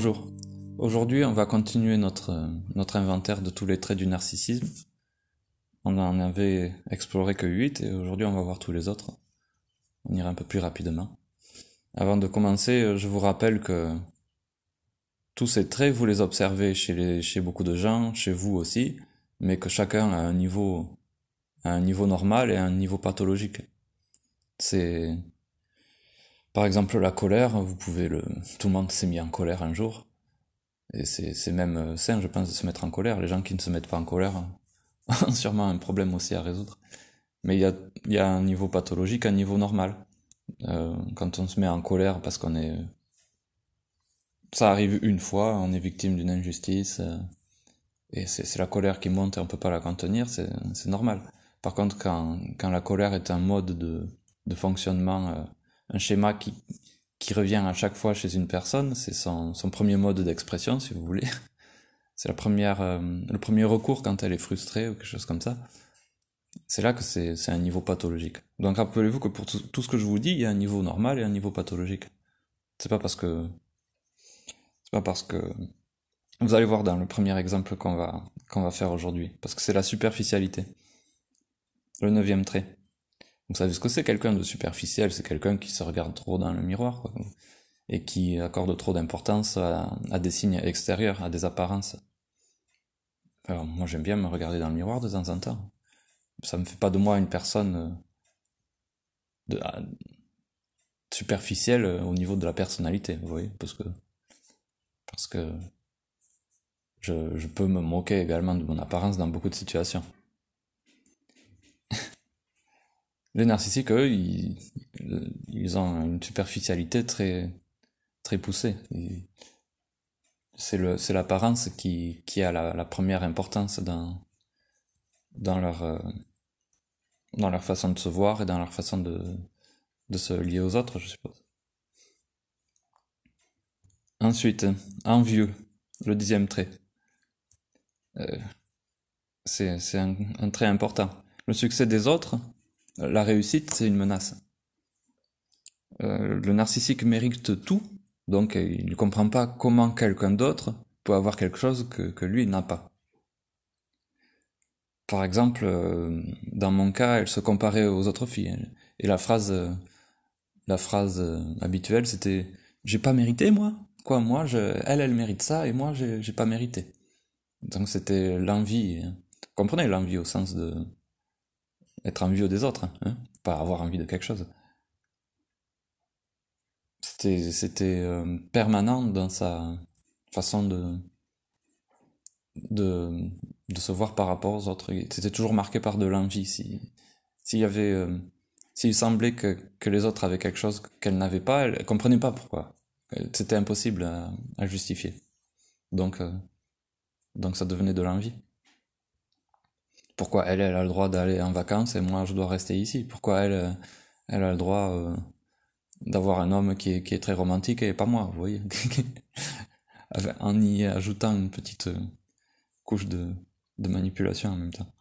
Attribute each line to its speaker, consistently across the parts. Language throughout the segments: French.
Speaker 1: Bonjour. Aujourd'hui, on va continuer notre, inventaire de tous les traits du narcissisme. On en avait exploré que 8 et aujourd'hui on va voir tous les autres. On ira un peu plus rapidement. Avant de commencer, je vous rappelle que tous ces traits, vous les observez chez beaucoup de gens, chez vous aussi, mais que chacun a un niveau, a un niveau normal et un niveau pathologique. C'est, par exemple, la colère, vous pouvez le, tout le monde s'est mis en colère un jour. Et c'est même euh, sain, je pense, de se mettre en colère. Les gens qui ne se mettent pas en colère ont sûrement un problème aussi à résoudre. Mais il y a, y a un niveau pathologique, un niveau normal. Euh, quand on se met en colère parce qu'on est... Ça arrive une fois, on est victime d'une injustice, euh, et c'est la colère qui monte et on peut pas la contenir, c'est normal. Par contre, quand, quand la colère est un mode de, de fonctionnement, un schéma qui, qui revient à chaque fois chez une personne, c'est son, son premier mode d'expression, si vous voulez. C'est la première, euh, le premier recours quand elle est frustrée ou quelque chose comme ça. C'est là que c'est un niveau pathologique. Donc rappelez-vous que pour tout, tout, ce que je vous dis, il y a un niveau normal et un niveau pathologique. C'est pas parce que c'est pas parce que vous allez voir dans le premier exemple qu'on va qu'on va faire aujourd'hui, parce que c'est la superficialité. Le neuvième trait. Vous savez ce que c'est quelqu'un de superficiel C'est quelqu'un qui se regarde trop dans le miroir quoi, et qui accorde trop d'importance à, des signes extérieurs, à des apparences. Alors, moi j'aime bien me regarder dans le miroir de temps en temps. Ça me fait pas de moi une personne euh, ah, superficielle au niveau de la personnalité, vous voyez, parce que parce que je peux me moquer également de mon apparence dans beaucoup de situations. Les narcissiques, eux, ils, ont une superficialité très, très poussée. C'est l'apparence qui, qui a la, première importance dans, dans, leur, euh, dans leur façon de se voir et dans leur façon de, de se lier aux autres, je suppose. Ensuite, envieux, le dixième trait. Euh, c'est un, un trait important. Le succès des autres, la réussite, c'est une menace. Euh, le narcissique mérite tout, donc il ne comprend pas comment quelqu'un d'autre peut avoir quelque chose que, lui n'a pas. Par exemple, euh, dans mon cas, elle se comparait aux autres filles. Et la phrase, la phrase habituelle, c'était J'ai pas mérité, moi Quoi, moi, elle, elle mérite ça, et moi, j'ai pas mérité. Donc c'était l'envie. Hein. comprenez l'envie au sens de être envieux des autres, hein, pas avoir envie de quelque chose. C'était, c'était euh, permanent dans sa façon de, de, se voir par rapport aux autres. C'était toujours marqué par de l'envie. Si, s'il y avait, euh, semblait que, que les autres avaient quelque chose qu'elle n'avait pas, elle, comprenait pas pourquoi. C'était impossible à, à, justifier. Donc, euh, donc ça devenait de l'envie. Pourquoi elle, a le droit d'aller en vacances et moi je dois rester ici Pourquoi elle, euh, a le droit euh, d'avoir un homme qui est, très romantique et pas moi, vous voyez En y ajoutant une petite euh, couche de, manipulation en même temps.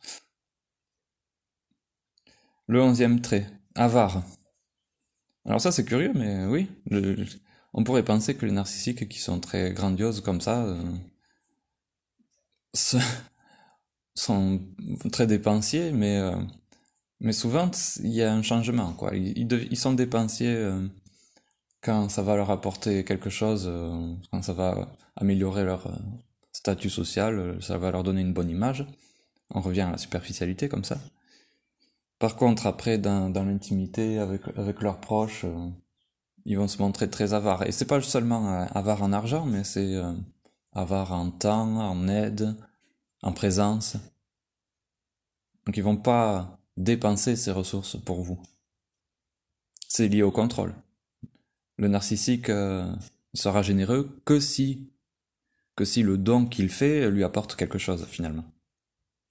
Speaker 1: Le onzième trait, avare. Alors ça c'est curieux, mais oui, on pourrait penser que les narcissiques qui sont très grandioses comme ça, sont très dépensiers, mais, euh, mais souvent il y a un changement. Quoi. Ils, sont dépensiers euh, quand ça va leur apporter quelque chose, euh, quand ça va améliorer leur statut social, ça va leur donner une bonne image. On revient à la superficialité comme ça. Par contre, après, dans, dans l'intimité, avec, avec leurs proches, ils vont se montrer très avares. Et c'est pas seulement avare en argent, mais c'est avare en temps, en aide, en présence. Donc ils vont pas dépenser ces ressources pour vous. C'est lié au contrôle. Le narcissique euh, sera généreux que si que si le don qu'il fait lui apporte quelque chose finalement.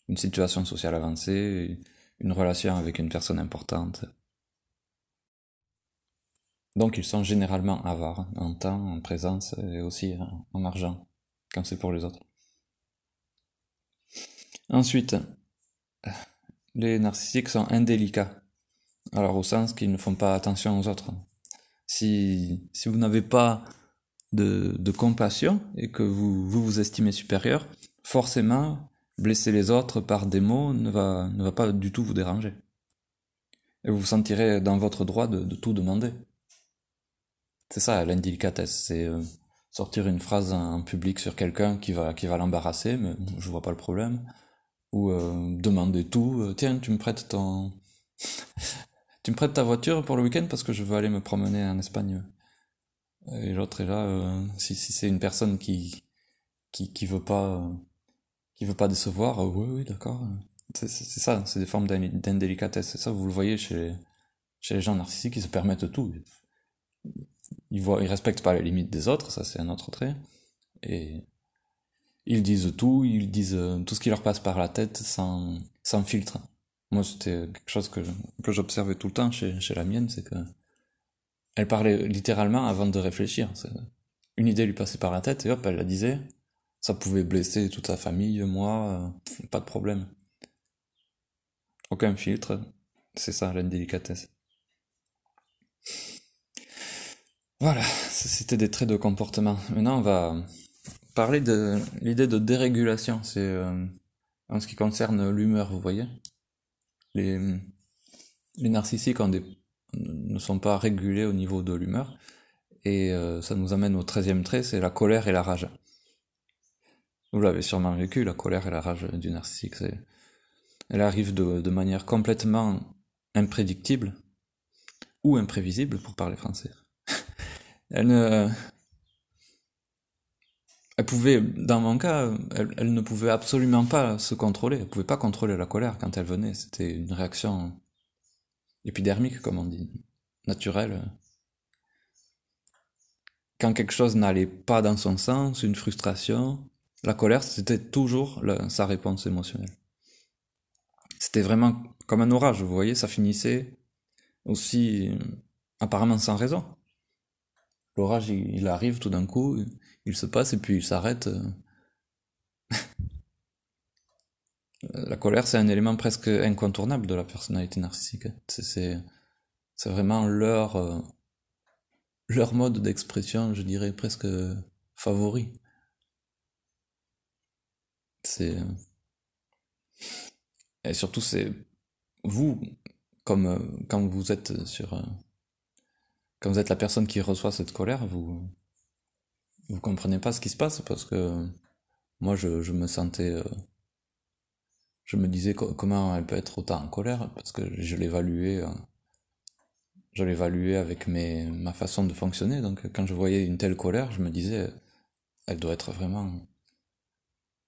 Speaker 1: Une situation sociale avancée, une relation avec une personne importante. Donc ils sont généralement avares en temps, en présence et aussi en argent, quand c'est pour les autres. Ensuite, les narcissiques sont indélicats. Alors au sens qu'ils ne font pas attention aux autres. Si, si vous n'avez pas de, de compassion et que vous, vous vous estimez supérieur, forcément, blesser les autres par des mots ne va, ne va pas du tout vous déranger. Et vous vous sentirez dans votre droit de, tout demander. C'est ça l'indélicatesse, c'est euh, sortir une phrase en public sur quelqu'un qui va, qui va l'embarrasser, mais je vois pas le problème. Ou euh, demander tout, euh, tiens, tu me prêtes ton... tu me prêtes ta voiture pour le week-end parce que je veux aller me promener en Espagne. Et l'autre est là, si, si c'est une personne qui, qui, qui veut pas qui veut pas décevoir, euh, oui, oui, d'accord. C'est ça, c'est des formes d'indélicatesse. C'est ça, vous le voyez chez, chez les gens narcissiques, qui se permettent tout. Ils, voient, ils respectent pas les limites des autres, ça c'est un autre trait. Et ils disent tout, ils disent euh, tout ce qui leur passe par la tête sans, filtre. Moi, c'était quelque chose que, que j'observais tout le temps chez, chez la mienne, c'est que elle parlait littéralement avant de réfléchir. Une idée lui passait par la tête et hop, elle la disait ça pouvait blesser toute sa famille, moi, euh, pas de problème. Aucun filtre, c'est ça l'indélicatesse. Voilà, c'était des traits de comportement. Maintenant, on va parler de l'idée de dérégulation. C'est euh, en ce qui concerne l'humeur, vous voyez. Les, narcissiques ne sont pas régulés au niveau de l'humeur. Et euh, ça nous amène au treizième trait, c'est la colère et la rage. Vous l'avez sûrement vécu, la colère et la rage du narcissique. Elle arrive de, manière complètement imprédictible ou imprévisible, pour parler français. elle ne... Elle pouvait, dans mon cas, elle, ne pouvait absolument pas se contrôler. Elle pouvait pas contrôler la colère quand elle venait. C'était une réaction épidermique, comme on dit, naturelle. Quand quelque chose n'allait pas dans son sens, une frustration, la colère, c'était toujours sa réponse émotionnelle. C'était vraiment comme un orage, vous voyez, ça finissait aussi euh, apparemment sans raison. L'orage, il, arrive tout d'un coup, il se passe et puis il s'arrête. Euh. la colère, c'est un élément presque incontournable de la personnalité narcissique. C'est vraiment leur, euh, leur mode d'expression, je dirais, presque favori. Et surtout c'est vous comme euh, quand vous êtes sur quand vous êtes la personne qui reçoit cette colère, vous vous comprenez pas ce qui se passe parce que moi je, je me sentais euh, je me disais comment elle peut être autant en colère parce que je l'évaluais je l'évaluais avec mes ma façon de fonctionner donc quand je voyais une telle colère je me disais elle doit être vraiment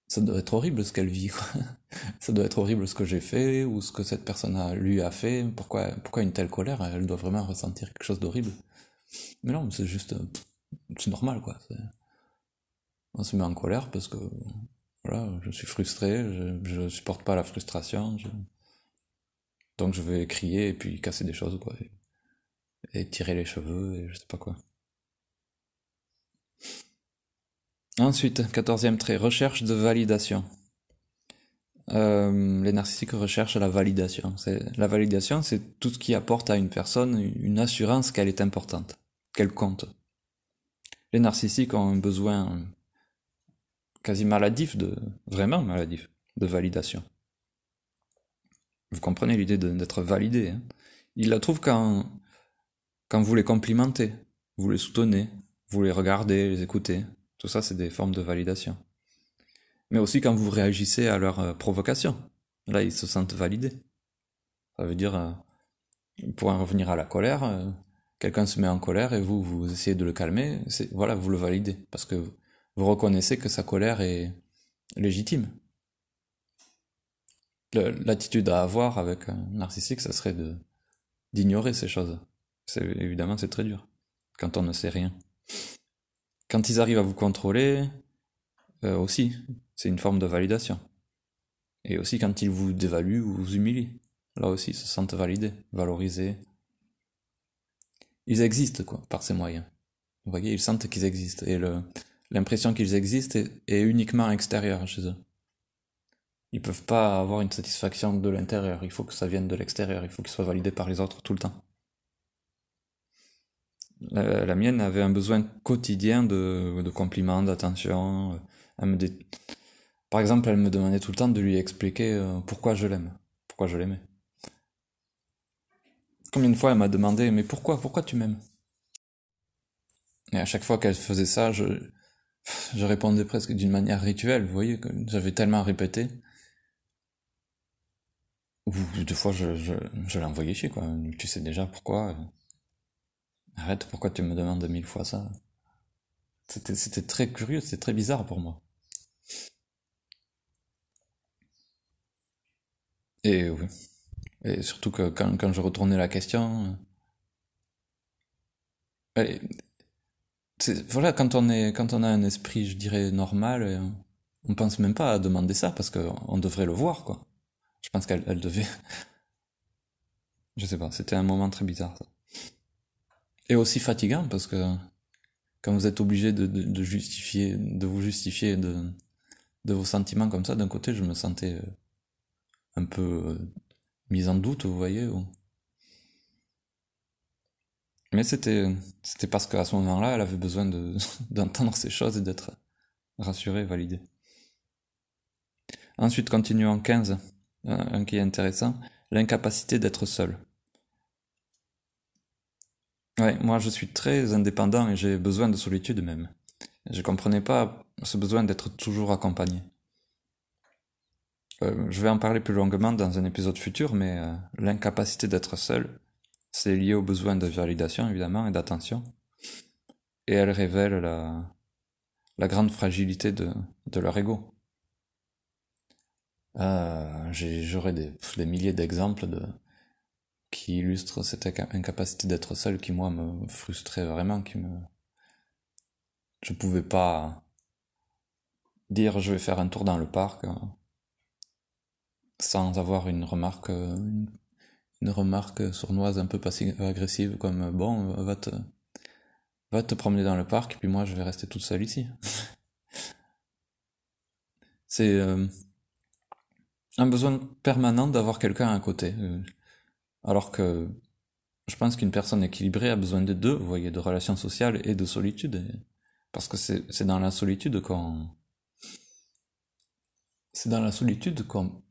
Speaker 1: ça doit être horrible ce qu'elle vit. ça doit être horrible ce que j'ai fait ou ce que cette personne a, lui a fait. Pourquoi, pourquoi une telle colère? Elle doit vraiment ressentir quelque chose d'horrible. Mais non, c'est juste, c'est normal quoi. On se met en colère parce que voilà, je suis frustré, je, supporte pas la frustration, donc je vais crier et puis casser des choses quoi, et tirer les cheveux et je sais pas quoi. Ensuite, quatorzième trait, recherche de validation. Euh, les narcissiques recherchent la validation. La validation, c'est tout ce qui apporte à une personne une assurance qu'elle est importante, qu'elle compte. Les narcissiques ont un besoin quasi maladif, de, vraiment maladif, de validation. Vous comprenez l'idée d'être validé. Hein Ils la trouvent quand, quand vous les complimentez, vous les soutenez, vous les regardez, les écoutez. Tout ça, c'est des formes de validation. Mais aussi quand vous réagissez à leur euh, provocation. Là, ils se sentent validés. Ça veut dire, euh, pour en revenir à la colère, euh, quelqu'un se met en colère et vous, vous essayez de le calmer, voilà, vous le validez. Parce que vous reconnaissez que sa colère est légitime. L'attitude à avoir avec un narcissique, ça serait d'ignorer ces choses. Évidemment c'est très dur quand on ne sait rien. Quand ils arrivent à vous contrôler, euh, aussi, c'est une forme de validation. Et aussi quand ils vous dévaluent ou vous humilient, là aussi, ils se sentent validés, valorisés. Ils existent, quoi, par ces moyens. Vous voyez, ils sentent qu'ils existent. Et l'impression qu'ils existent est, uniquement extérieure chez eux. Ils peuvent pas avoir une satisfaction de l'intérieur. Il faut que ça vienne de l'extérieur. Il faut qu'ils soient validés par les autres tout le temps. La, mienne avait un besoin quotidien de, compliments, d'attention. Elle me Par exemple, elle me demandait tout le temps de lui expliquer euh, pourquoi je l'aime, pourquoi je l'aimais. Combien de fois elle m'a demandé mais pourquoi, pourquoi tu m'aimes? Et à chaque fois qu'elle faisait ça, je, je répondais presque d'une manière rituelle, vous voyez, que j'avais tellement répété. Ou deux fois je, je, je envoyé chier, quoi. Tu sais déjà pourquoi? Arrête, pourquoi tu me demandes mille fois ça? C'était, c'était très curieux, c'était très bizarre pour moi. Et oui. Et surtout que quand, quand je retournais la question. Euh, voilà, quand on, est, quand on a un esprit, je dirais, normal, euh, on pense même pas à demander ça parce qu'on devrait le voir, quoi. Je pense qu'elle elle devait. je sais pas, c'était un moment très bizarre, ça. Et aussi fatigant parce que quand vous êtes obligé de, de, justifier, de vous justifier de, de vos sentiments comme ça, d'un côté, je me sentais euh, un peu mise en doute, vous voyez. Mais c'était, c'était parce qu'à ce moment-là, elle avait besoin de, d'entendre ces choses et d'être rassurée, validée. Ensuite, continuons en 15, un qui est intéressant, l'incapacité d'être seul. Ouais, moi je suis très indépendant et j'ai besoin de solitude même. Je comprenais pas ce besoin d'être toujours accompagné. Euh, je vais en parler plus longuement dans un épisode futur, mais euh, l'incapacité d'être seul, c'est lié au besoin de validation évidemment et d'attention. Et elle révèle la, la grande fragilité de, leur ego. Euh, J'aurais des, milliers d'exemples de, qui illustre cette incapacité d'être seul qui moi me frustrait vraiment, qui me... Je pouvais pas dire je vais faire un tour dans le parc hein, sans avoir une remarque une, remarque sournoise un peu passive agressive comme bon va te va te promener dans le parc puis moi je vais rester toute seule ici c'est euh, un besoin permanent d'avoir quelqu'un à côté euh, alors que je pense qu'une personne équilibrée a besoin de deux, vous voyez, de relations sociales et de solitude. Parce que c'est dans la solitude qu'on... C'est dans la solitude qu'on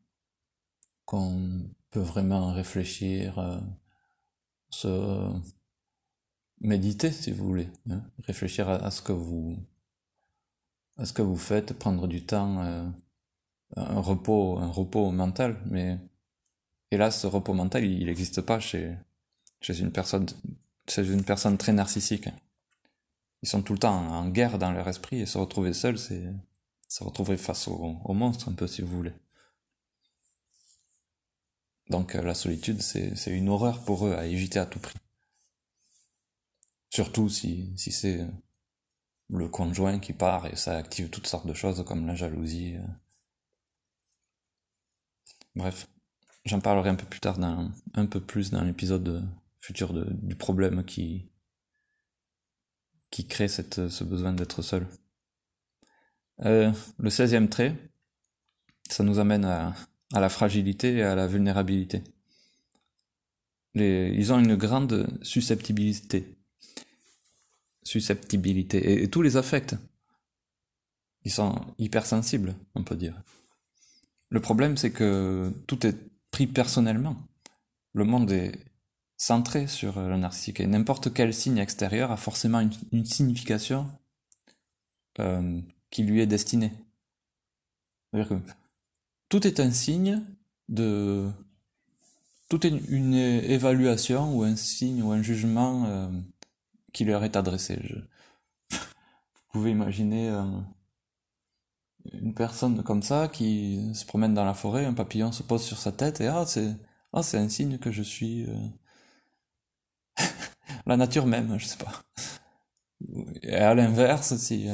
Speaker 1: qu'on peut vraiment réfléchir, euh, se méditer si vous voulez, hein. réfléchir à, ce que vous à ce que vous faites, prendre du temps, euh, un repos, un repos mental, mais là, ce repos mental, il n'existe pas chez, chez une personne, chez une personne très narcissique. Ils sont tout le temps en guerre dans leur esprit et se retrouver seul, c'est se retrouver face au, au, monstre un peu, si vous voulez. Donc euh, la solitude, c'est une horreur pour eux à éviter à tout prix. Surtout si, si c'est le conjoint qui part et ça active toutes sortes de choses comme la jalousie. Euh. Bref. J'en parlerai un peu plus tard, dans, un peu plus dans l'épisode futur de, du problème qui, qui crée cette, ce besoin d'être seul. Euh, le 16e trait, ça nous amène à, à, la fragilité et à la vulnérabilité. Les, ils ont une grande susceptibilité. Susceptibilité. Et, et tous les affects. Ils sont hypersensibles, on peut dire. Le problème, c'est que tout est pris personnellement. Le monde est centré sur le narcissique et n'importe quel signe extérieur a forcément une, signification euh, qui lui est destinée. C'est-à-dire que tout est un signe de... Tout est une, évaluation ou un signe ou un jugement euh, qui leur est adressé. Vous pouvez imaginer... Euh, une personne comme ça qui se promène dans la forêt, un papillon se pose sur sa tête et ah c'est ah c'est un signe que je suis euh, la nature même, je sais pas. Et à l'inverse, si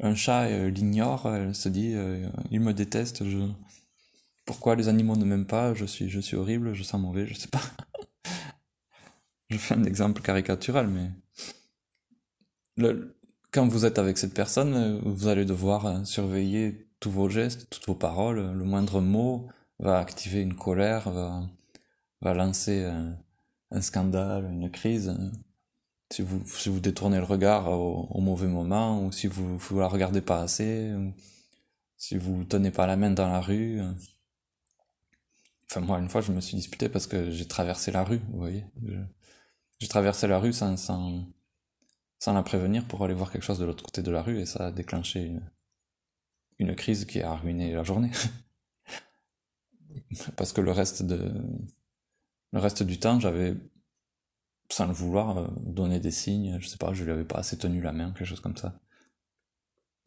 Speaker 1: un chat euh, l'ignore, elle se dit il me déteste, je pourquoi les animaux ne m'aiment pas, je suis je suis horrible, je sens mauvais, je sais pas. je fais un exemple caricatural mais quand vous êtes avec cette personne, euh, vous allez devoir euh, surveiller tous vos gestes, toutes vos paroles. Le moindre mot va activer une colère, va, va lancer un scandale, une crise, si vous, si vous détournez le regard au, mauvais moment, ou si vous, vous la regardez pas assez, ou si vous tenez pas la main dans la rue. Enfin, moi, une fois, je me suis disputé parce que j'ai traversé la rue, vous voyez. J'ai traversé la rue sans, sans, sans la prévenir pour aller voir quelque chose de l'autre côté de la rue et ça a déclenché une, une crise qui a ruiné la journée. parce que le reste de, le reste du temps, j'avais, sans le vouloir, euh, donné des signes, je sais pas, je lui avais pas assez tenu la main, quelque chose comme ça.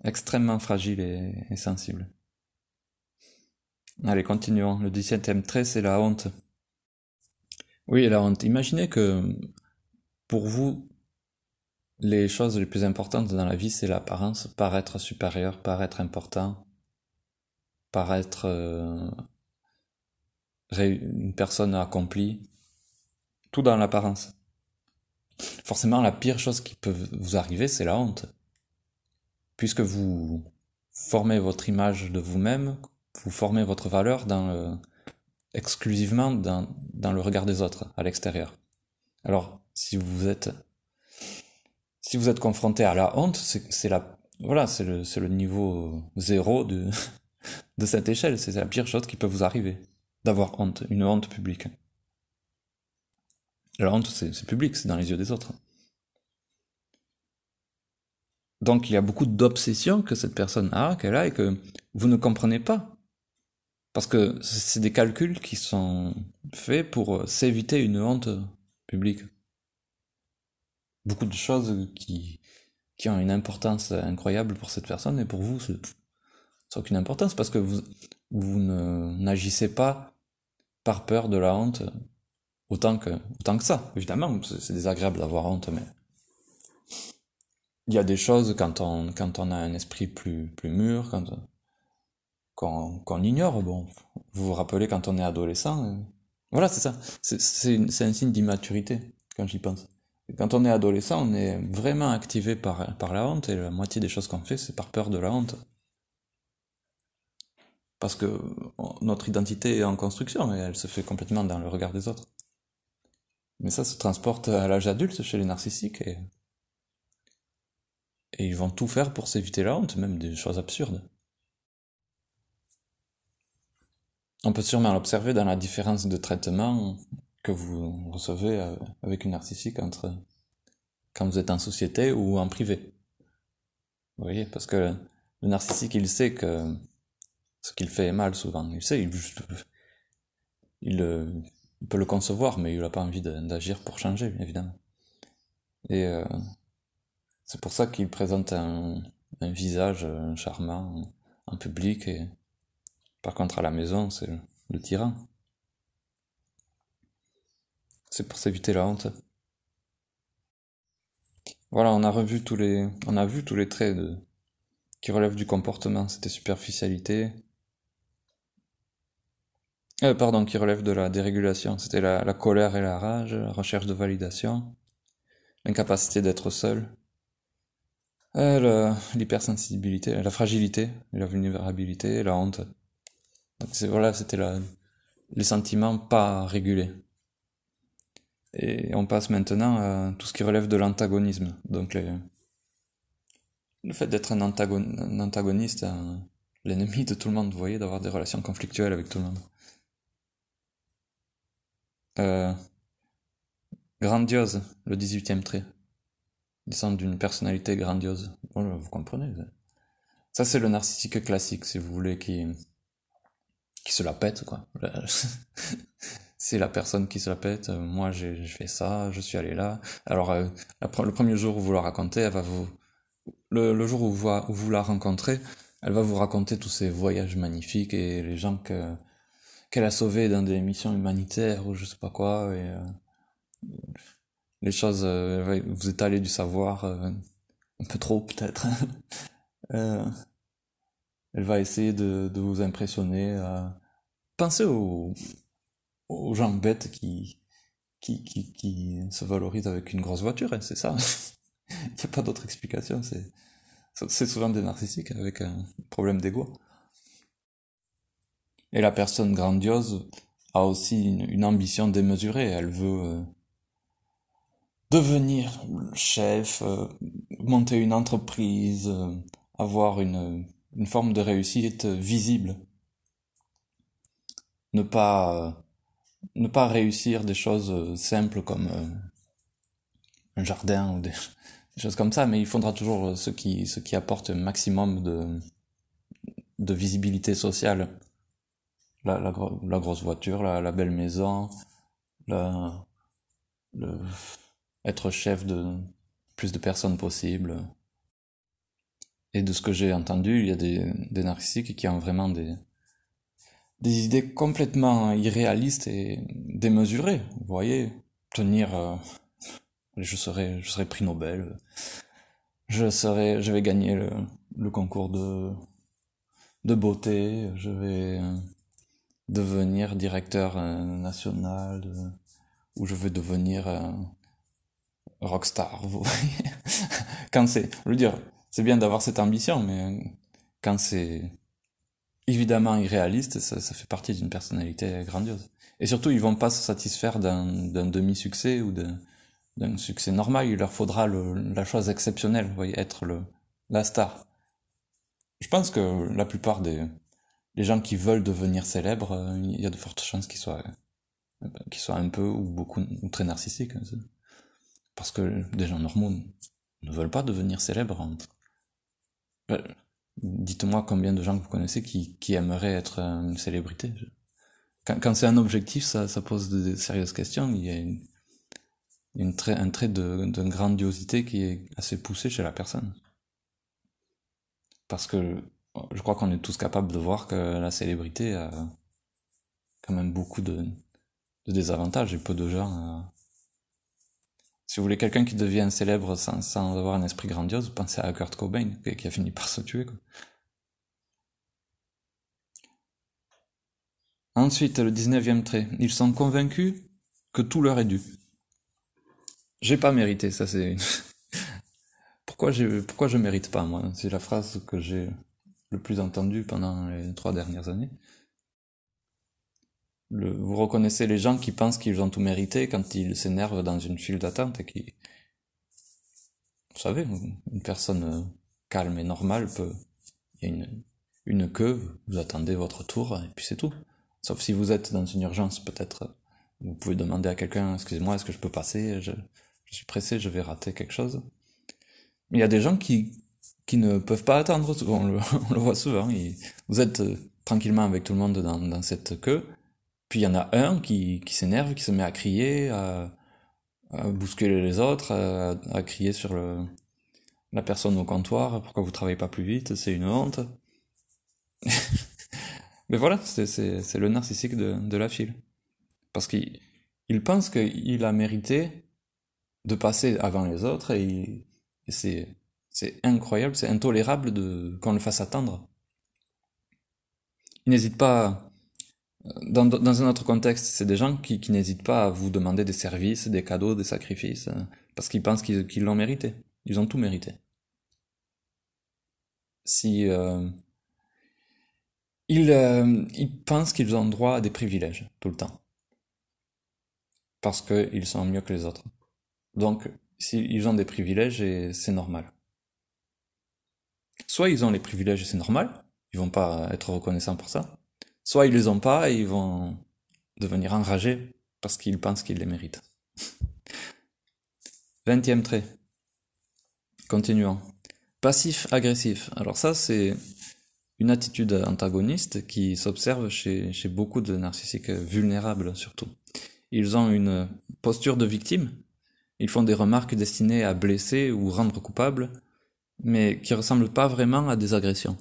Speaker 1: Extrêmement fragile et, sensible. Allez, continuons. Le 17e trait, c'est la honte. Oui, la honte. Imaginez que pour vous, les choses les plus importantes dans la vie, c'est l'apparence, paraître supérieur, paraître important, paraître euh, une personne accomplie, tout dans l'apparence. Forcément, la pire chose qui peut vous arriver, c'est la honte. Puisque vous formez votre image de vous-même, vous formez votre valeur exclusivement dans, le regard des autres, à l'extérieur. Alors, si vous êtes, si vous êtes confronté à la honte, c'est voilà, c'est le niveau zéro de, de cette échelle. C'est la pire chose qui peut vous arriver d'avoir honte, une honte publique. La honte, c'est public, c'est dans les yeux des autres. Donc il y a beaucoup d'obsessions que cette personne a, qu'elle a, et que vous ne comprenez pas. Parce que c'est des calculs qui sont faits pour s'éviter une honte publique. Beaucoup de choses qui, ont une importance incroyable pour cette personne, et pour vous, c'est aucune importance, parce que vous, vous n'agissez pas par peur de la honte autant que, autant que ça. Évidemment, c'est désagréable d'avoir honte, mais il y a des choses quand on, quand on a un esprit plus, plus mûr, quand, qu'on, ignore. Bon, vous vous rappelez quand on est adolescent. Euh, voilà, c'est ça. C'est, c'est, un signe d'immaturité, quand j'y pense. Quand on est adolescent, on est vraiment activé par, par la honte, et la moitié des choses qu'on fait, c'est par peur de la honte parce que notre identité est en construction et elle se fait complètement dans le regard des autres. Mais ça se transporte à l'âge adulte chez les narcissiques et, ils vont tout faire pour s'éviter la honte, même des choses absurdes. On peut sûrement l'observer dans la différence de traitement que vous recevez euh, avec une narcissique entre quand vous êtes en société ou en privé. Vous voyez, parce que le narcissique, il sait que ce qu'il fait est mal souvent. Il sait, il, il, peut le concevoir, mais il n'a pas envie d'agir pour changer, évidemment. Et euh, c'est pour ça qu'il présente un, visage charmant en public, et par contre à la maison, c'est le, tyran. C'est pour s'éviter la honte. Voilà, on a revu tous les, on a vu tous les traits de, qui relèvent du comportement. C'était superficialité, euh, pardon, qui relève de la dérégulation. C'était la, colère et la rage, la recherche de validation, l'incapacité d'être seul, euh, l'hypersensibilité, la fragilité, la vulnérabilité, la honte. Donc voilà, c'était les sentiments pas régulés. Et on passe maintenant à tout ce qui relève de l'antagonisme. Donc le fait d'être un, antagoniste, l'ennemi de tout le monde, vous voyez, d'avoir des relations conflictuelles avec tout le monde. Euh, grandiose, le 18e trait. Descendre d'une personnalité grandiose. vous comprenez. Ça, c'est le narcissique classique, si vous voulez, qui, qui se la pète, quoi. c'est la personne qui se la pète. Moi, j'ai fait ça, je suis allé là. Alors, euh, le premier jour où vous la racontez, elle va vous, le, jour où vous, où vous la rencontrez, elle va vous raconter tous ces voyages magnifiques et les gens que, qu'elle a sauvé dans des missions humanitaires ou je sais pas quoi. Et, euh, les choses, euh, vous étalez du savoir euh, un peu trop peut-être. elle va essayer de, de vous impressionner. Pensez aux, aux gens bêtes qui, qui, qui, qui se valorisent avec une grosse voiture, hein, c'est ça. Il n'y a pas d'autre explication. C'est, c'est souvent des narcissiques avec un problème d'ego. Et la personne grandiose a aussi une, ambition démesurée. Elle veut, euh, devenir chef, euh, monter une entreprise, euh, avoir une, une forme de réussite visible. Ne pas, ne pas réussir des choses simples comme un jardin ou des, choses comme ça, mais il faudra toujours ce qui, ce qui apporte un maximum de, de visibilité sociale. La, la, grosse voiture, la, belle maison, la, être chef de plus de personnes possible. Et de ce que j'ai entendu, il y a des, des narcissiques qui ont vraiment des, des idées complètement irréalistes et démesurées. Vous voyez, tenir, euh, je serai, je prix Nobel, je serai, je vais gagner le, le concours de, de beauté, je vais euh, devenir directeur euh, national, ou je vais devenir rockstar, vous voyez. quand c'est, je veux dire, c'est bien d'avoir cette ambition, mais quand c'est évidemment irréaliste, ça, fait partie d'une personnalité grandiose. Et surtout, ils vont pas se satisfaire d'un demi-succès ou d'un succès normal. Il leur faudra la chose exceptionnelle, vous voyez, être la star. Je pense que la plupart des les gens qui veulent devenir célèbres, euh, il y a de fortes chances qu'ils soient, qu'ils soient un peu ou beaucoup ou très narcissiques. Hein, parce que des gens normaux ne veulent pas devenir célèbres. Euh, dites-moi combien de gens que vous connaissez qui, qui aimeraient être une célébrité. Quand, c'est un objectif, ça, ça pose de, sérieuses questions. Il y a une, un trait de, de, grandiosité qui est assez poussé chez la personne. Parce que je crois qu'on est tous capables de voir que la célébrité a quand même beaucoup de, désavantages et peu de gens si vous voulez quelqu'un qui devient célèbre sans, avoir un esprit grandiose, pensez à Kurt Cobain, qui a fini par se tuer. Ensuite, le 19e trait. Ils sont convaincus que tout leur est dû. J'ai pas mérité, ça c'est... pourquoi, pourquoi je mérite pas, moi? C'est la phrase que j'ai le plus entendue pendant les trois dernières années vous reconnaissez les gens qui pensent qu'ils ont tout mérité quand ils s'énervent dans une file d'attente et qui, vous savez, une personne euh, calme et normale peut, il y a une, une queue, vous attendez votre tour et puis c'est tout. Sauf si vous êtes dans une urgence, peut-être, vous pouvez demander à quelqu'un, excusez-moi, est-ce que je peux passer, je, je, suis pressé, je vais rater quelque chose. Il y a des gens qui, qui ne peuvent pas attendre, on le, on le voit souvent, vous êtes euh, tranquillement avec tout le monde dans, cette queue, puis il y en a un qui, s'énerve, qui se met à crier, à, bousculer les autres, à, crier sur la personne au comptoir, pourquoi vous travaillez pas plus vite, c'est une honte. Mais voilà, c'est le narcissique de, la file. Parce qu'il il pense qu'il a mérité de passer avant les autres et c'est incroyable, c'est intolérable de qu'on le fasse attendre. Il n'hésite pas dans, dans, un autre contexte, c'est des gens qui, qui n'hésitent pas à vous demander des services, des cadeaux, des sacrifices, euh, parce qu'ils pensent qu'ils l'ont mérité. Ils ont tout mérité. Si euh, ils, euh, ils pensent qu'ils ont droit à des privilèges tout le temps, parce qu'ils sont mieux que les autres. Donc, s'ils ont des privilèges, c'est normal. Soit ils ont les privilèges et c'est normal, ils vont pas être reconnaissants pour ça, Soit ils les ont pas et ils vont devenir enragés parce qu'ils pensent qu'ils les méritent. Vingtième trait. Continuons. Passif-agressif. Alors ça, c'est une attitude antagoniste qui s'observe chez, chez beaucoup de narcissiques vulnérables surtout. Ils ont une posture de victime, ils font des remarques destinées à blesser ou rendre coupable, mais qui ressemblent pas vraiment à des agressions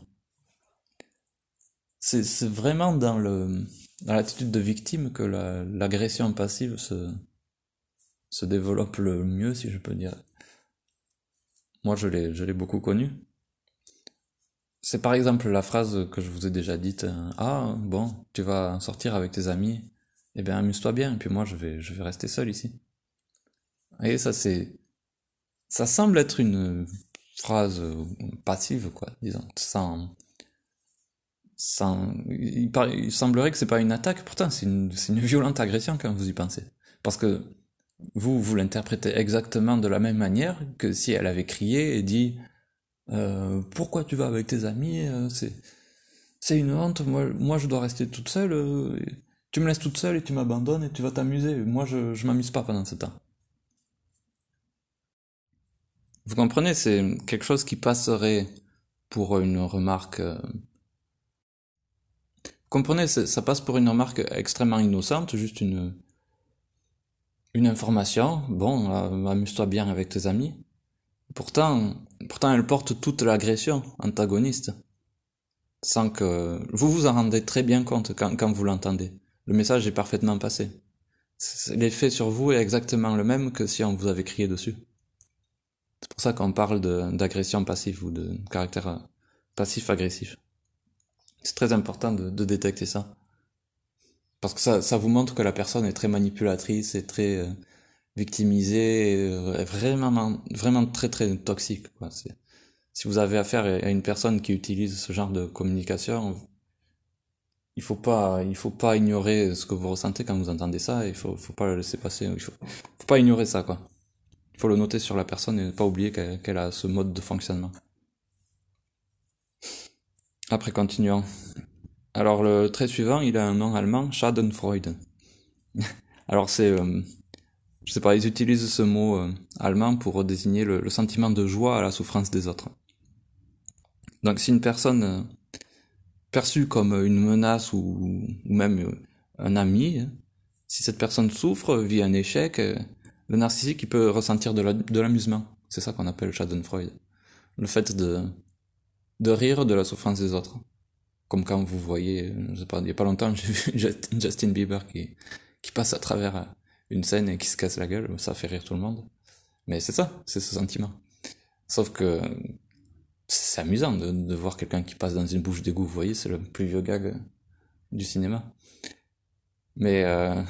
Speaker 1: c'est vraiment dans dans l'attitude de victime que l'agression passive se se développe le mieux, si je peux dire. Moi, je l'ai je l'ai beaucoup connu. C'est par exemple la phrase que je vous ai déjà dite euh, ah bon tu vas sortir avec tes amis eh bien amuse-toi bien et puis moi je vais je vais rester seul ici et ça c'est ça semble être une phrase passive quoi disons sans il, il, semblerait que c'est pas une attaque, pourtant c'est une, une, violente agression quand vous y pensez. Parce que vous, vous l'interprétez exactement de la même manière que si elle avait crié et dit euh, Pourquoi tu vas avec tes amis euh, C'est c'est une honte, moi, je dois rester toute seule. Euh, tu me laisses toute seule et tu m'abandonnes et tu vas t'amuser. Moi je, je m'amuse pas pendant ce temps. Vous comprenez, c'est quelque chose qui passerait pour une remarque. Euh, vous comprenez, ça passe pour une remarque extrêmement innocente, juste une une information. Bon, euh, amuse-toi bien avec tes amis. Pourtant, pourtant, elle porte toute l'agression antagoniste, sans que vous vous en rendez très bien compte quand, quand vous l'entendez. Le message est parfaitement passé. L'effet sur vous est exactement le même que si on vous avait crié dessus. C'est pour ça qu'on parle d'agression passive ou de caractère euh, passif-agressif. C'est très important de, détecter ça. Parce que ça, vous montre que la personne est très manipulatrice et très euh, victimisée, euh, vraiment, vraiment très très toxique. Si vous avez affaire à une personne qui utilise ce genre de communication, il faut pas, il faut pas ignorer ce que vous ressentez quand vous entendez ça. Il faut, faut pas le laisser passer. Il faut, faut pas ignorer ça, quoi. Il faut le noter sur la personne et ne pas oublier qu'elle a ce mode de fonctionnement. Après, continuons. Alors, le trait suivant, il a un nom allemand, Schadenfreude. Alors, c'est, euh, je sais pas, ils utilisent ce mot euh, allemand pour désigner le, sentiment de joie à la souffrance des autres. Donc, si une personne euh, perçue comme une menace ou, ou même un ami, si cette personne souffre, vit un échec, le narcissique, il peut ressentir de l'amusement. C'est ça qu'on appelle Schadenfreude. Le fait de, de rire de la souffrance des autres. Comme quand vous voyez, je sais pas, il y a pas longtemps, j'ai vu Justin Bieber qui, qui passe à travers une scène et qui se casse la gueule, ça fait rire tout le monde. Mais c'est ça, c'est ce sentiment. Sauf que c'est amusant de, de voir quelqu'un qui passe dans une bouche d'égout, vous voyez, c'est le plus vieux gag du cinéma. Mais euh,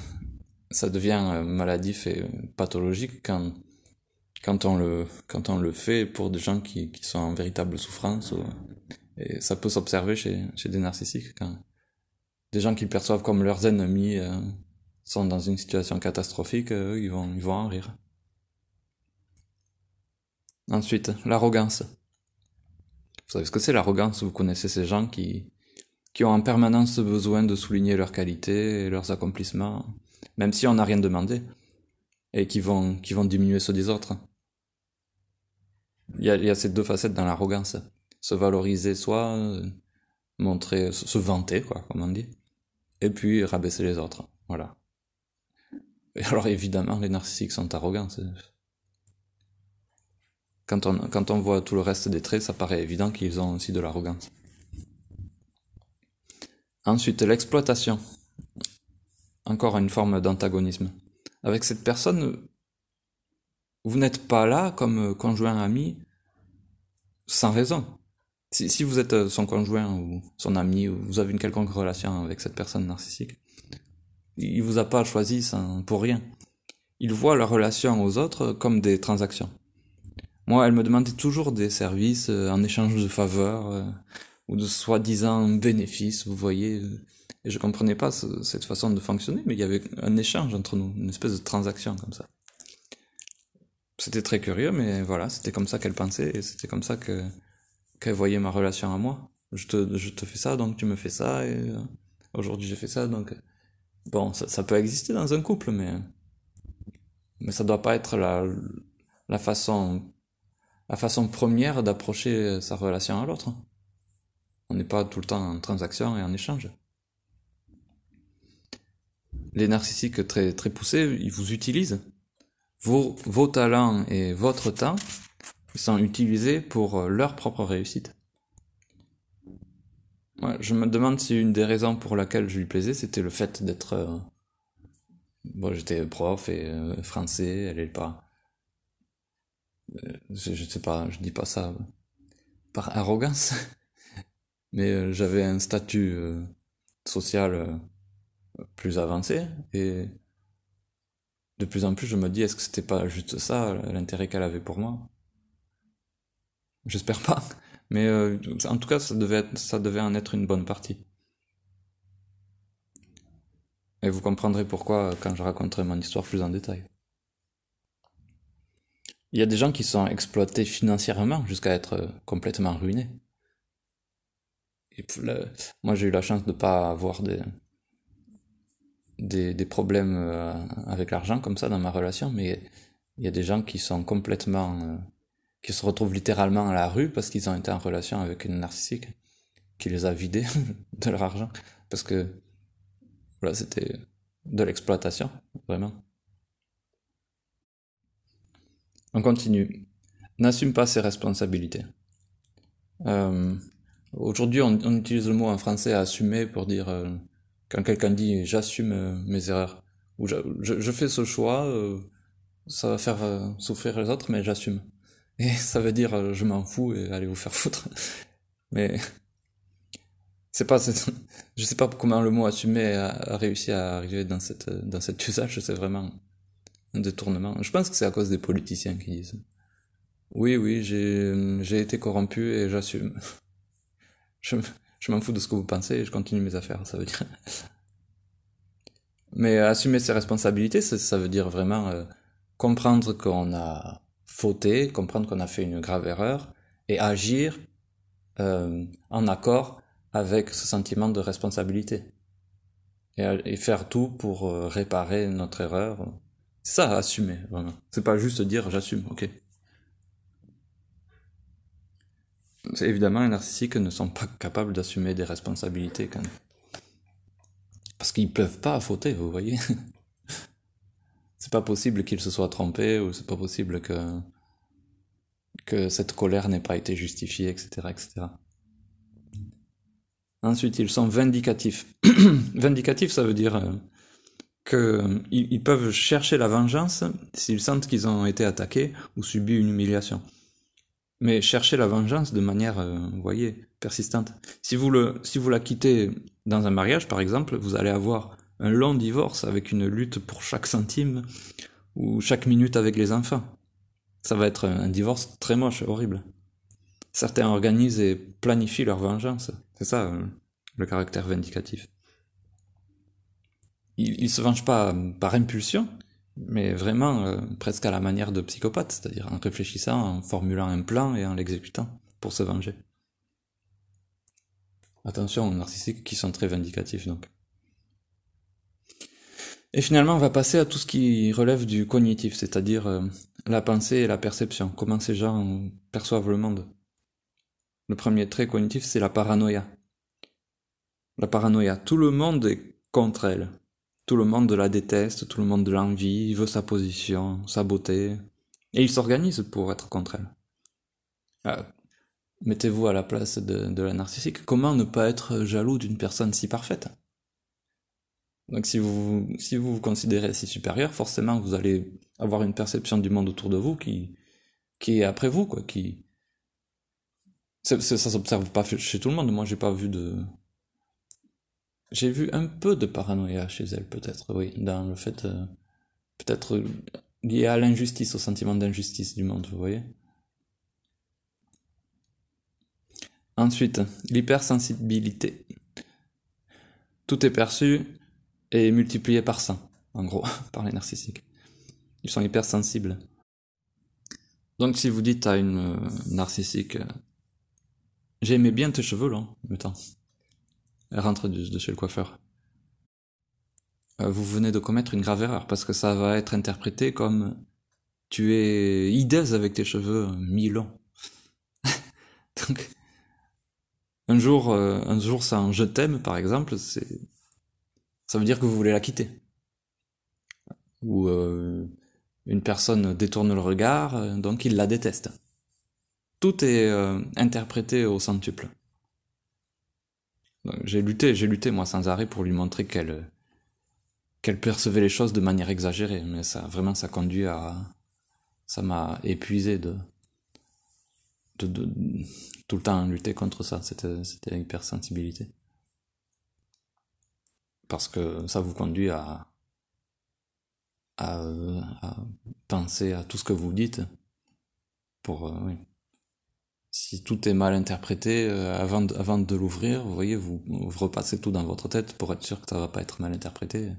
Speaker 1: ça devient euh, maladif et pathologique quand quand on le quand on le fait pour des gens qui, qui sont en véritable souffrance et ça peut s'observer chez chez des narcissiques quand des gens qui perçoivent comme leurs ennemis euh, sont dans une situation catastrophique eux, ils vont ils vont en rire. Ensuite l'arrogance. Vous savez ce que c'est l'arrogance? Vous connaissez ces gens qui qui ont en permanence besoin de souligner leurs qualités et leurs accomplissements même si on n'a rien demandé, et qui vont, diminuer ceux des autres. Il y a, y a ces deux facettes dans l'arrogance. Se valoriser soi, montrer, se vanter, quoi, comme on dit, et puis rabaisser les autres. Voilà. Et alors évidemment, les narcissiques sont arrogants. Quand on voit tout le reste des traits, ça paraît évident qu'ils ont aussi de l'arrogance. Ensuite, l'exploitation encore une forme d'antagonisme. Avec cette personne, vous n'êtes pas là comme conjoint ami sans raison. Si, vous êtes son conjoint ou son ami, ou vous avez une quelconque relation avec cette personne narcissique, il vous a pas choisi pour rien. Il voit la relation aux autres comme des transactions. Moi, elle me demandait toujours des services euh, en échange de faveurs euh, ou de soi-disant bénéfices, vous voyez. Euh, et je comprenais pas cette façon de fonctionner, mais il y avait un échange entre nous, une espèce de transaction comme ça. C'était très curieux, mais voilà, c'était comme ça qu'elle pensait, et c'était comme ça que qu'elle voyait ma relation à moi. Je te, je te fais ça, donc tu me fais ça, et euh, aujourd'hui j'ai fait ça, donc... Bon, ça, ça, peut exister dans un couple, mais... Mais ça doit pas être la, la façon... La façon première d'approcher sa relation à l'autre. On n'est pas tout le temps en transaction et en échange les narcissiques très, très poussés, ils vous utilisent. Vos, vos talents et votre temps sont utilisés pour euh, leur propre réussite. je me demande si une des raisons pour laquelle je lui plaisais, c'était le fait d'être... Euh, bon, j'étais prof et euh, français, elle est pas... je, je sais pas, je dis pas ça par arrogance, mais j'avais un statut social plus avancé. Et de plus en plus je me dis est-ce que c'était pas juste ça l'intérêt qu'elle avait pour moi? J'espère pas. Mais euh, en tout cas ça devait être, ça devait en être une bonne partie. Et vous comprendrez pourquoi quand je raconterai mon histoire plus en détail. Il y a des gens qui sont exploités financièrement jusqu'à être complètement ruinés. moi, j'ai eu la chance de ne pas avoir des, des, des problèmes euh, avec l'argent comme ça dans ma relation, mais il y a des gens qui sont complètement... Euh, qui se retrouvent littéralement à la rue parce qu'ils ont été en relation avec une narcissique qui les a vidés de leur argent. Parce que, voilà, c'était de l'exploitation, vraiment. On continue. N'assume pas ses responsabilités. Euh, Aujourd'hui, on, on, utilise le mot en français assumer pour dire euh, quand quelqu'un dit j'assume euh, mes erreurs ou je, je, fais ce choix, euh, ça va faire euh, souffrir les autres, mais j'assume. Et ça veut dire je m'en fous et allez vous faire foutre. Mais c'est pas, je sais pas comment le mot assumer a, réussi à arriver dans cette dans cet usage. C'est vraiment un détournement. Je pense que c'est à cause des politiciens qui disent. Oui, oui, j'ai été corrompu et j'assume. Je, je m'en fous de ce que vous pensez je continue mes affaires, ça veut dire. Mais assumer ses responsabilités, ça, veut dire vraiment euh, comprendre qu'on a fauté, comprendre qu'on a fait une grave erreur et agir euh, en accord avec ce sentiment de responsabilité. Et, et faire tout pour euh, réparer notre erreur. C'est ça, assumer, vraiment. C'est pas juste dire j'assume, ok. Évidemment, les narcissiques ne sont pas capables d'assumer des responsabilités quand Parce qu'ils peuvent pas fauter, vous voyez. c'est pas possible qu'ils se soient trompés, ou c'est pas possible que, cette colère n'ait pas été justifiée, etc., etc. Ensuite, ils sont vindicatifs. vindicatifs, ça veut dire euh, qu'ils ils peuvent chercher la vengeance s'ils sentent qu'ils ont été attaqués ou subi une humiliation mais cherchez la vengeance de manière, euh, voyez, persistante. Si vous, le, si vous la quittez dans un mariage, par exemple, vous allez avoir un long divorce avec une lutte pour chaque centime ou chaque minute avec les enfants. Ça va être un divorce très moche, horrible. Certains organisent et planifient leur vengeance. C'est ça, euh, le caractère vindicatif. Ils, ils se vengent pas par impulsion, mais vraiment euh, presque à la manière de psychopathe, c'est-à-dire en réfléchissant, en formulant un plan et en l'exécutant pour se venger. Attention aux narcissiques qui sont très vindicatifs donc. Et finalement, on va passer à tout ce qui relève du cognitif, c'est-à-dire euh, la pensée et la perception, comment ces gens perçoivent le monde. Le premier trait cognitif, c'est la paranoïa. La paranoïa, tout le monde est contre elle. Tout le monde la déteste, tout le monde l'envie, veut sa position, sa beauté. Et il s'organise pour être contre elle. Euh, Mettez-vous à la place de, la narcissique. Comment ne pas être jaloux d'une personne si parfaite? Donc si vous, vous considérez si supérieur, forcément vous allez avoir une perception du monde autour de vous qui, qui est après vous, quoi, qui... Ça, ça s'observe pas chez tout le monde. Moi, j'ai pas vu de, j'ai vu un peu de paranoïa chez elle, peut-être, oui, dans le fait, euh, peut-être lié à l'injustice, au sentiment d'injustice du monde, vous voyez. Ensuite, l'hypersensibilité. Tout est perçu et multiplié par 100, en gros, par les narcissiques. Ils sont hypersensibles. Donc si vous dites à une euh, narcissique, j'aimais bien tes cheveux longs, elle rentre de, chez le coiffeur. Euh, vous venez de commettre une grave erreur parce que ça va être interprété comme tu es hideuse avec tes cheveux mi-longs. Donc, un jour, euh, un jour sans je t'aime, par exemple, c'est, ça veut dire que vous voulez la quitter. Ou euh, une personne détourne le regard, donc il la déteste. Tout est interprété au centuple. J'ai lutté, j'ai lutté moi sans arrêt pour lui montrer qu'elle qu'elle percevait les choses de manière exagérée, mais ça vraiment ça conduit à ça m'a épuisé de, de, tout le temps lutter contre ça, cette, cette hypersensibilité. Parce que ça vous conduit à, à, à penser à tout ce que vous dites pour, euh, oui, si tout est mal interprété, euh, avant, de, l'ouvrir, vous voyez, vous, vous, repassez tout dans votre tête pour être sûr que ça va pas être mal interprété.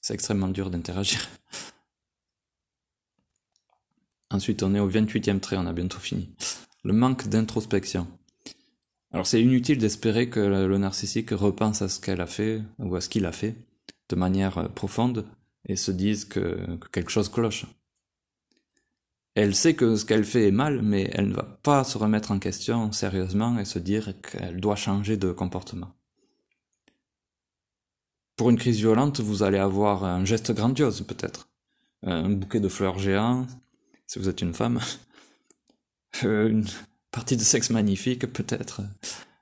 Speaker 1: C'est extrêmement dur d'interagir. Ensuite, on est au 28e trait, on a bientôt fini. Le manque d'introspection. Alors c'est inutile d'espérer que le narcissique repense à ce qu'elle a fait ou à ce qu'il a fait de manière euh, profonde et se dise que, quelque chose cloche. Elle sait que ce qu'elle fait est mal, mais elle ne va pas se remettre en question sérieusement et se dire qu'elle doit changer de comportement. Pour une crise violente, vous allez avoir un geste grandiose peut-être. Un bouquet de fleurs géants, si vous êtes une femme. Euh, une partie de sexe magnifique peut-être.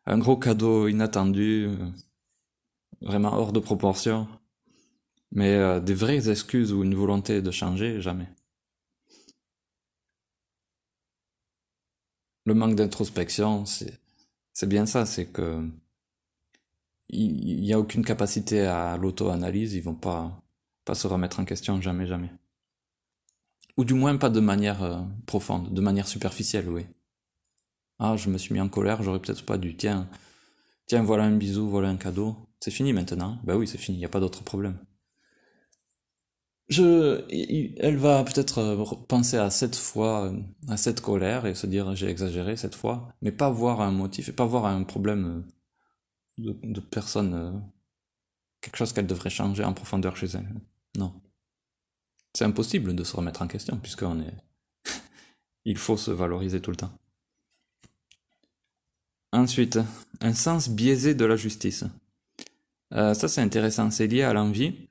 Speaker 1: Un gros cadeau inattendu. Euh, vraiment hors de proportion. Mais euh, des vraies excuses ou une volonté de changer, jamais. Le manque d'introspection, c'est bien ça, c'est que il n'y a aucune capacité à l'auto-analyse, ils vont pas, pas se remettre en question, jamais, jamais. Ou du moins pas de manière euh, profonde, de manière superficielle, oui. Ah, je me suis mis en colère, j'aurais peut-être pas dû. Tiens, tiens, voilà un bisou, voilà un cadeau. C'est fini maintenant. Ben oui, c'est fini, il n'y a pas d'autre problème. Je, elle va peut-être euh, penser à cette fois, à cette colère et se dire j'ai exagéré cette fois, mais pas voir un motif et pas voir un problème de, de personne, euh, quelque chose qu'elle devrait changer en profondeur chez elle. Non. C'est impossible de se remettre en question puisqu'on est, il faut se valoriser tout le temps. Ensuite, un sens biaisé de la justice. Euh, ça c'est intéressant, c'est lié à l'envie.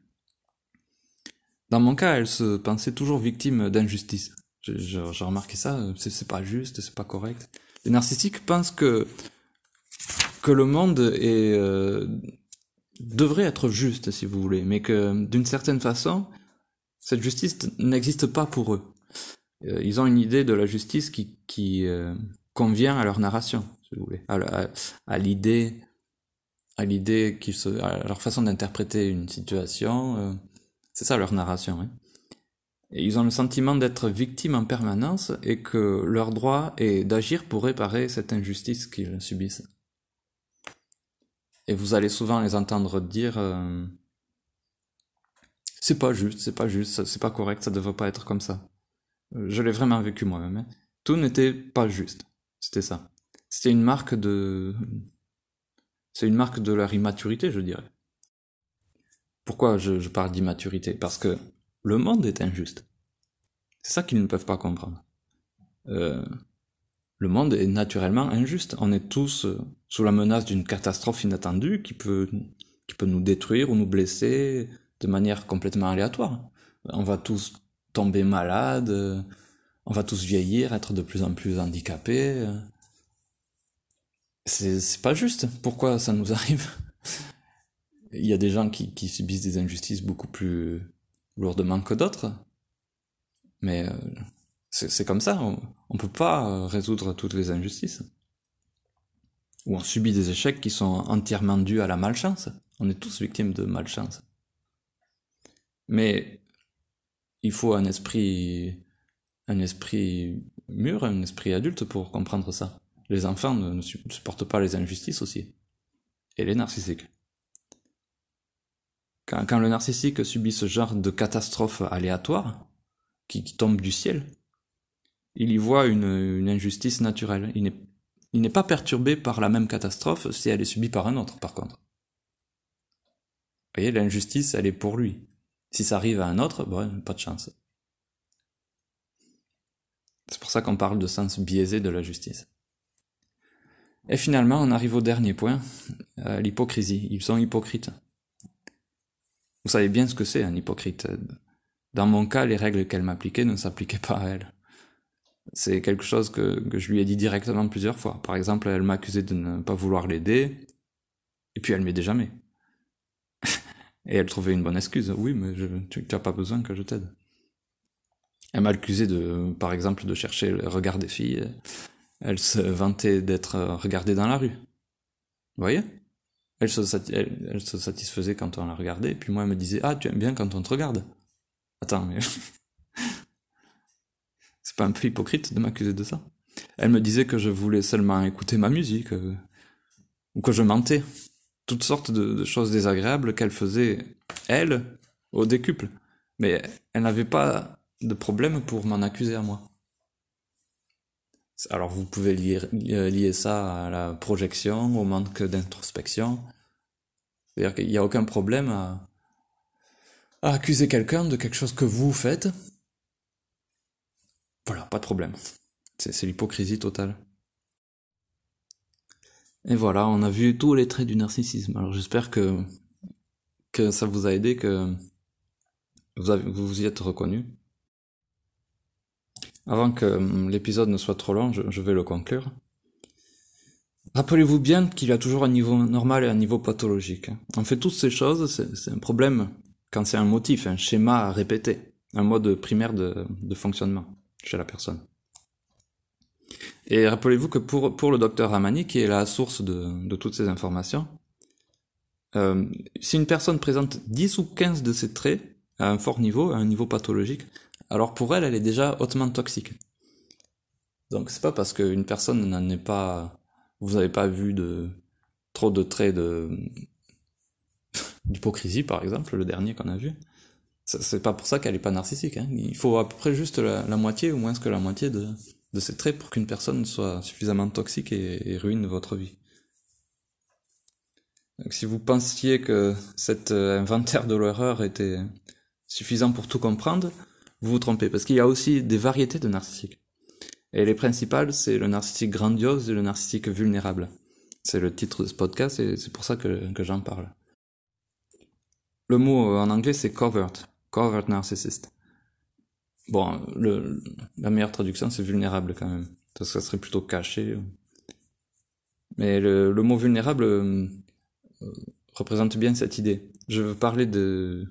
Speaker 1: Dans mon cas, elle se pensait toujours victime d'injustice. J'ai remarqué ça, c'est pas juste, c'est pas correct. Les narcissiques pensent que que le monde est euh, devrait être juste, si vous voulez, mais que d'une certaine façon, cette justice n'existe pas pour eux. Euh, ils ont une idée de la justice qui, qui euh, convient à leur narration, si vous voulez, à, l'idée, à l'idée qu'ils se, à leur façon d'interpréter une situation. C'est ça leur narration. Ils ont le sentiment d'être victimes en permanence et que leur droit est d'agir pour réparer cette injustice qu'ils subissent. Et vous allez souvent les entendre dire euh, c'est pas juste, c'est pas juste, c'est pas correct, ça devrait pas être comme ça. Euh, je l'ai vraiment vécu moi-même. Hein. Tout n'était pas juste. C'était ça. C'était une marque de c'est une marque de leur immaturité, je dirais. Pourquoi je, parle d'immaturité? Parce que le monde est injuste. C'est ça qu'ils ne peuvent pas comprendre. Euh, le monde est naturellement injuste. On est tous euh, sous la menace d'une catastrophe inattendue qui peut, qui peut nous détruire ou nous blesser de manière complètement aléatoire. On va tous tomber malades, on va tous vieillir, être de plus en plus handicapés. C'est pas juste. Pourquoi ça nous arrive? Il y a des gens qui, subissent des injustices beaucoup plus lourdement que d'autres. Mais euh, c'est comme ça, on, ne peut pas euh, résoudre toutes les injustices. Ou on subit des échecs qui sont entièrement dus à la malchance. On est tous victimes de malchance. Mais il faut un esprit, un esprit mûr, un esprit adulte pour comprendre ça. Les enfants ne, supportent pas les injustices aussi. Et les narcissiques. Quand, le narcissique subit ce genre de catastrophe aléatoire, qui, qui tombe du ciel, il y voit une, injustice naturelle. Il n'est pas perturbé par la même catastrophe si elle est subie par un autre, par contre. Vous voyez, l'injustice, elle est pour lui. Si ça arrive à un autre, bon, pas de chance. C'est pour ça qu'on parle de sens biaisé de la justice. Et finalement, on arrive au dernier point, euh, l'hypocrisie. Ils sont hypocrites. Vous savez bien ce que c'est un hypocrite. Dans mon cas, les règles qu'elle m'appliquait ne s'appliquaient pas à elle. C'est quelque chose que, que, je lui ai dit directement plusieurs fois. Par exemple, elle m'accusait de ne pas vouloir l'aider, et puis elle m'aidait jamais. et elle trouvait une bonne excuse. Oui, mais tu n'as pas besoin que je t'aide. Elle m'a accusé de, par exemple, de chercher le regard des filles. Elle se vantait d'être regardée dans la rue. Vous voyez? Elle se, satisfaisait quand on la regardait, puis moi elle me disait Ah, tu aimes bien quand on te regarde. Attends, mais C'est pas un peu hypocrite de m'accuser de ça Elle me disait que je voulais seulement écouter ma musique, euh, ou que je mentais. Toutes sortes de, choses désagréables qu'elle faisait, elle, au décuple. Mais elle n'avait pas de problème pour m'en accuser à moi. Alors vous pouvez lier, lier ça à la projection, au manque d'introspection. C'est-à-dire qu'il n'y a aucun problème à, accuser quelqu'un de quelque chose que vous faites. Voilà, pas de problème. C'est l'hypocrisie totale. Et voilà, on a vu tous les traits du narcissisme. Alors j'espère que, ça vous a aidé, que vous, vous vous y êtes reconnu. Avant que hum, l'épisode ne soit trop long, je, vais le conclure. Rappelez-vous bien qu'il y a toujours un niveau normal et un niveau pathologique. On fait toutes ces choses, c'est un problème quand c'est un motif, un schéma à répéter, un mode primaire de, de fonctionnement chez la personne. Et rappelez-vous que pour, pour le docteur Ramani, qui est la source de, de toutes ces informations, euh, si une personne présente 10 ou 15 de ces traits à un fort niveau, à un niveau pathologique, alors pour elle, elle est déjà hautement toxique. Donc c'est pas parce qu'une personne n'en est pas, vous n'avez pas vu de trop de traits de d'hypocrisie par exemple, le dernier qu'on a vu. C'est pas pour ça qu'elle est pas narcissique. Hein. Il faut à peu près juste la, moitié ou moins que la moitié de, de ces traits pour qu'une personne soit suffisamment toxique et, ruine votre vie. Donc, si vous pensiez que cet euh, inventaire de l'horreur était suffisant pour tout comprendre, vous vous trompez, parce qu'il y a aussi des variétés de narcissiques. Et les principales, c'est le narcissique grandiose et le narcissique vulnérable. C'est le titre de ce podcast et c'est pour ça que, que j'en parle. Le mot en anglais, c'est covert, covert narcissist. Bon, la meilleure traduction, c'est vulnérable quand même. Ça serait plutôt caché. Mais le, le mot vulnérable euh, représente bien cette idée. Je veux parler de,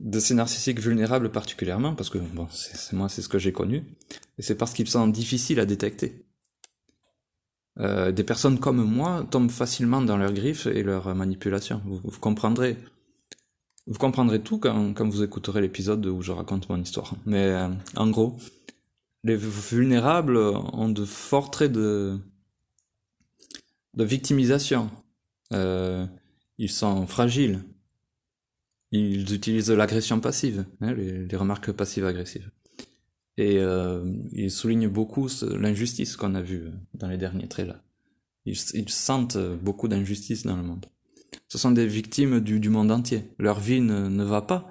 Speaker 1: de ces narcissiques vulnérables particulièrement, parce que bon, c'est moi, c'est ce que j'ai connu, et c'est parce qu'ils sont difficiles à détecter. Euh, des personnes comme moi tombent facilement dans leurs griffes et leurs manipulations. Vous, comprendrez, vous comprendrez tout quand, quand vous écouterez l'épisode où je raconte mon histoire. Mais euh, en gros, les vulnérables ont de forts traits de, de victimisation. Euh, ils sont fragiles, ils utilisent l'agression passive, hein, les, remarques passives-agressives. Et euh, ils soulignent beaucoup l'injustice qu'on a vue dans les derniers traits là. Ils, sentent beaucoup d'injustice dans le monde. Ce sont des victimes du, monde entier. Leur vie ne, va pas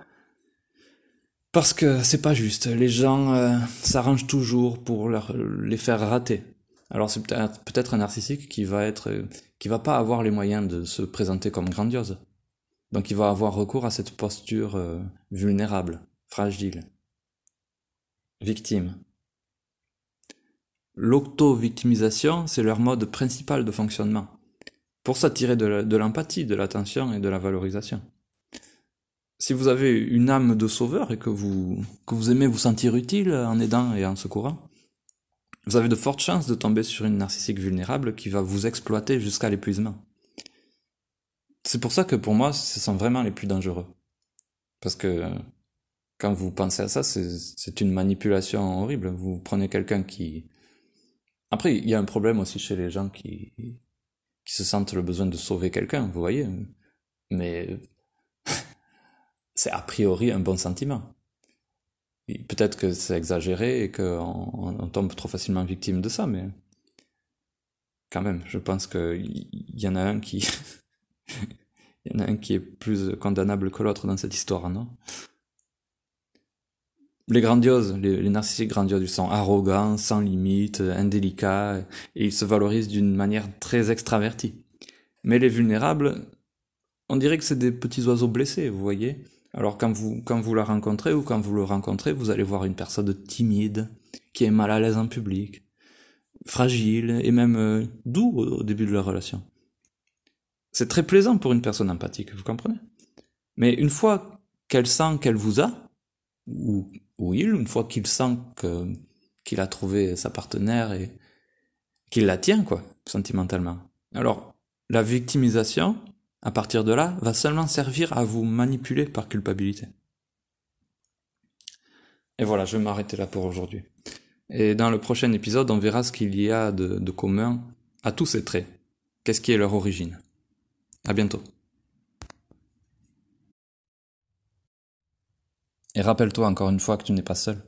Speaker 1: parce que c'est pas juste. Les gens euh, s'arrangent toujours pour les faire rater. Alors c'est peut-être peut-être un narcissique qui va être qui va pas avoir les moyens de se présenter comme grandiose donc il va avoir recours à cette posture euh, vulnérable, fragile, victime. L'auto-victimisation, c'est leur mode principal de fonctionnement, pour s'attirer de l'empathie, de l'attention et de la valorisation. Si vous avez une âme de sauveur et que vous, que vous aimez vous sentir utile en aidant et en secourant, vous avez de fortes chances de tomber sur une narcissique vulnérable qui va vous exploiter jusqu'à l'épuisement. C'est pour ça que pour moi, ce sont vraiment les plus dangereux. Parce que quand vous pensez à ça, c'est une manipulation horrible. Vous prenez quelqu'un qui... Après, il y a un problème aussi chez les gens qui, qui se sentent le besoin de sauver quelqu'un, vous voyez. Mais c'est a priori un bon sentiment. Peut-être que c'est exagéré et qu'on on tombe trop facilement victime de ça, mais quand même, je pense qu'il y en a un qui Il y en a un qui est plus condamnable que l'autre dans cette histoire, non? Les grandioses, les, narcissiques grandioses, ils sont arrogants, sans limite, indélicats, et ils se valorisent d'une manière très extravertie. Mais les vulnérables, on dirait que c'est des petits oiseaux blessés, vous voyez? Alors quand vous, quand vous la rencontrez ou quand vous le rencontrez, vous allez voir une personne timide, qui est mal à l'aise en public, fragile et même euh, doux au début de la relation. C'est très plaisant pour une personne empathique, vous comprenez? Mais une fois qu'elle sent qu'elle vous a, ou, il, une fois qu'il sent qu'il a trouvé sa partenaire et qu'il la tient, quoi, sentimentalement. Alors, la victimisation, à partir de là, va seulement servir à vous manipuler par culpabilité. Et voilà, je vais m'arrêter là pour aujourd'hui. Et dans le prochain épisode, on verra ce qu'il y a de commun à tous ces traits. Qu'est-ce qui est leur origine? À bientôt. Et rappelle-toi encore une fois que tu n'es pas seul.